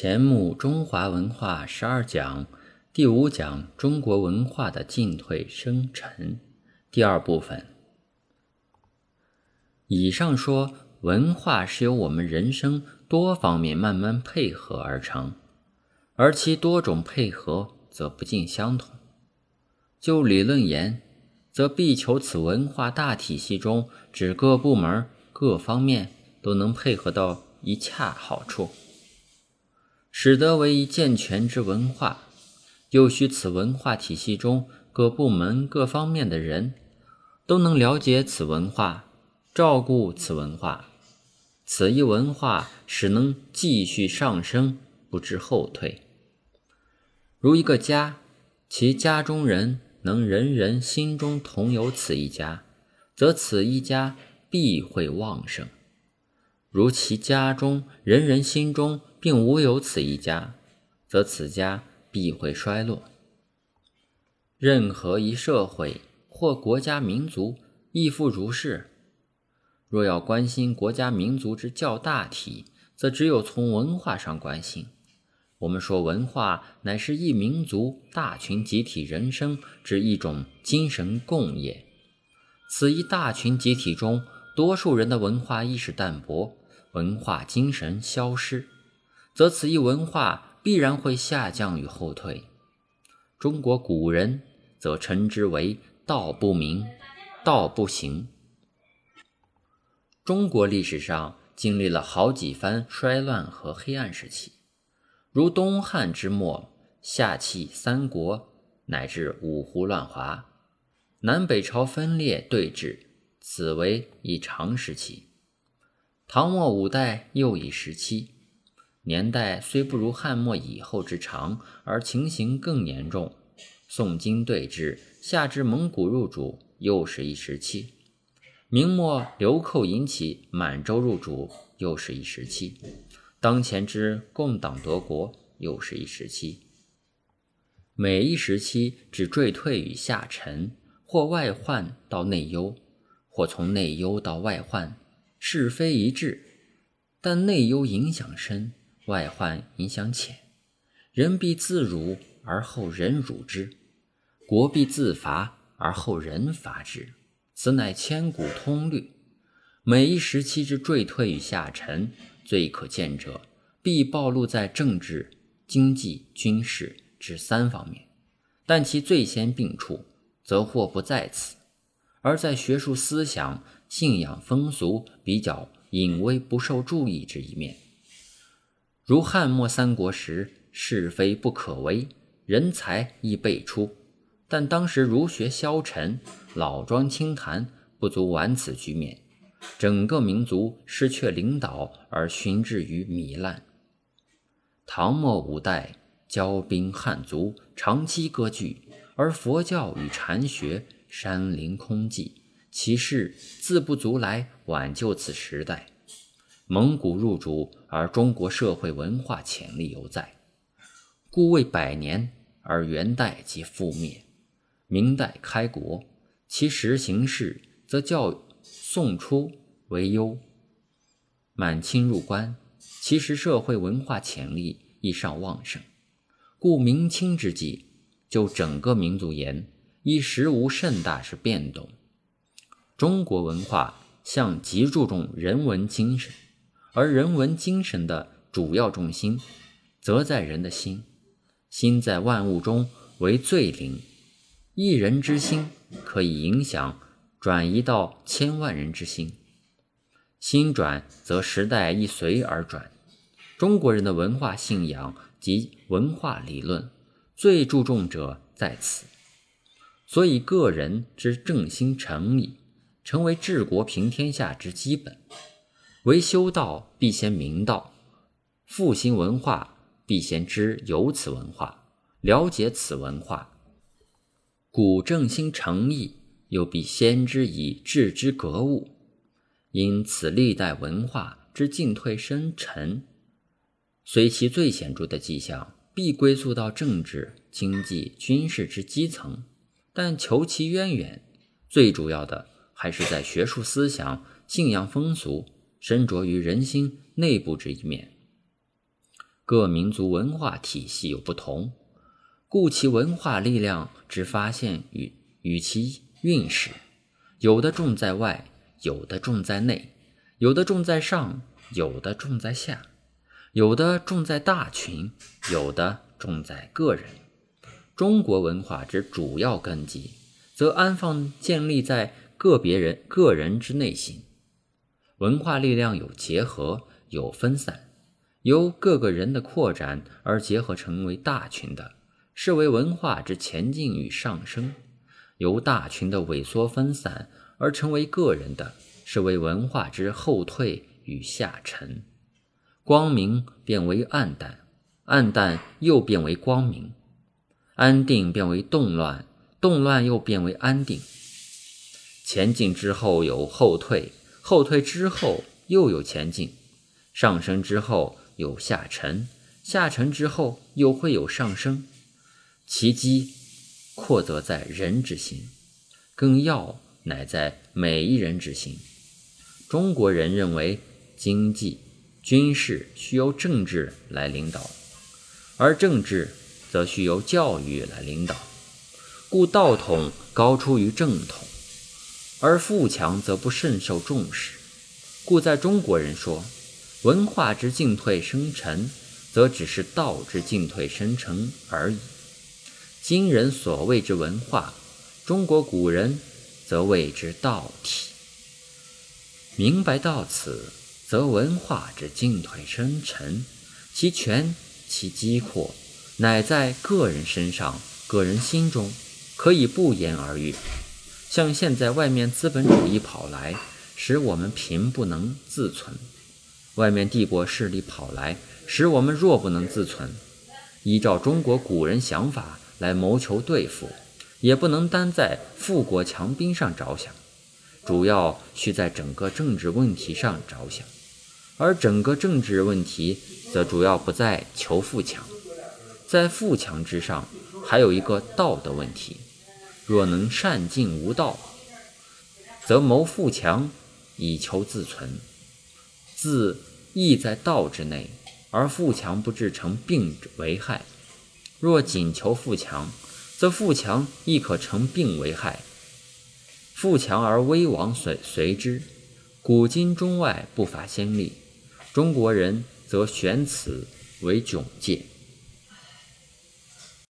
前目中华文化十二讲第五讲中国文化的进退生沉第二部分。以上说，文化是由我们人生多方面慢慢配合而成，而其多种配合则不尽相同。就理论言，则必求此文化大体系中，指各部门各方面都能配合到一恰好处。使得为一健全之文化，又需此文化体系中各部门各方面的人，都能了解此文化，照顾此文化，此一文化使能继续上升，不知后退。如一个家，其家中人能人人心中同有此一家，则此一家必会旺盛；如其家中人人心中，并无有此一家，则此家必会衰落。任何一社会或国家民族亦复如是。若要关心国家民族之较大体，则只有从文化上关心。我们说，文化乃是一民族大群集体人生之一种精神共业。此一大群集体中，多数人的文化意识淡薄，文化精神消失。则此一文化必然会下降与后退。中国古人则称之为“道不明，道不行”。中国历史上经历了好几番衰乱和黑暗时期，如东汉之末，夏弃三国，乃至五胡乱华，南北朝分裂对峙，此为一长时期。唐末五代又一时期。年代虽不如汉末以后之长，而情形更严重。宋金对峙，下至蒙古入主，又是一时期；明末流寇引起满洲入主，又是一时期；当前之共党夺国，又是一时期。每一时期只坠退与下沉，或外患到内忧，或从内忧到外患，是非一致，但内忧影响深。外患影响浅，人必自辱而后人辱之，国必自伐而后人伐之，此乃千古通律。每一时期之坠退与下沉，最可见者，必暴露在政治、经济、军事之三方面；但其最先病处，则或不在此，而在学术思想、信仰风俗比较隐微不受注意之一面。如汉末三国时，是非不可为，人才亦辈出，但当时儒学消沉，老庄清谈，不足挽此局面，整个民族失去领导而寻至于糜烂。唐末五代，骄兵悍卒，长期割据，而佛教与禅学山林空寂，其势自不足来挽救此时代。蒙古入主，而中国社会文化潜力犹在，故未百年而元代即覆灭，明代开国，其实形势则较宋初为优。满清入关，其实社会文化潜力亦尚旺盛，故明清之际，就整个民族言，亦实无甚大之变动。中国文化向极注重人文精神。而人文精神的主要重心，则在人的心。心在万物中为最灵，一人之心可以影响转移到千万人之心。心转则时代亦随而转。中国人的文化信仰及文化理论，最注重者在此。所以，个人之正心诚意，成为治国平天下之基本。为修道，必先明道；复兴文化，必先知有此文化，了解此文化。古正心诚意，又必先知以致之格物。因此，历代文化之进退深沉，虽其最显著的迹象，必归宿到政治、经济、军事之基层，但求其渊源，最主要的还是在学术思想、信仰风俗。深着于人心内部这一面。各民族文化体系有不同，故其文化力量之发现与与其运势，有的重在外，有的重在内，有的重在上，有的重在下，有的重在大群，有的重在个人。中国文化之主要根基，则安放建立在个别人个人之内心。文化力量有结合，有分散。由各个人的扩展而结合成为大群的，是为文化之前进与上升；由大群的萎缩分散而成为个人的，是为文化之后退与下沉。光明变为暗淡，暗淡又变为光明；安定变为动乱，动乱又变为安定。前进之后有后退，后退之后又有前进，上升之后。有下沉，下沉之后又会有上升，其机扩则在人之心，更要乃在每一人之心。中国人认为经济、军事需由政治来领导，而政治则需由教育来领导，故道统高出于正统，而富强则不甚受重视，故在中国人说。文化之进退生成，则只是道之进退生成而已。今人所谓之文化，中国古人则谓之道体。明白到此，则文化之进退生成，其权其机阔，乃在个人身上、个人心中，可以不言而喻。像现在外面资本主义跑来，使我们贫不能自存。外面帝国势力跑来，使我们弱不能自存，依照中国古人想法来谋求对付，也不能单在富国强兵上着想，主要需在整个政治问题上着想，而整个政治问题则主要不在求富强，在富强之上还有一个道德问题，若能善尽无道，则谋富强以求自存。自亦在道之内，而富强不至成病为害。若仅求富强，则富强亦可成病为害。富强而危亡随随之，古今中外不乏先例。中国人则选此为窘戒。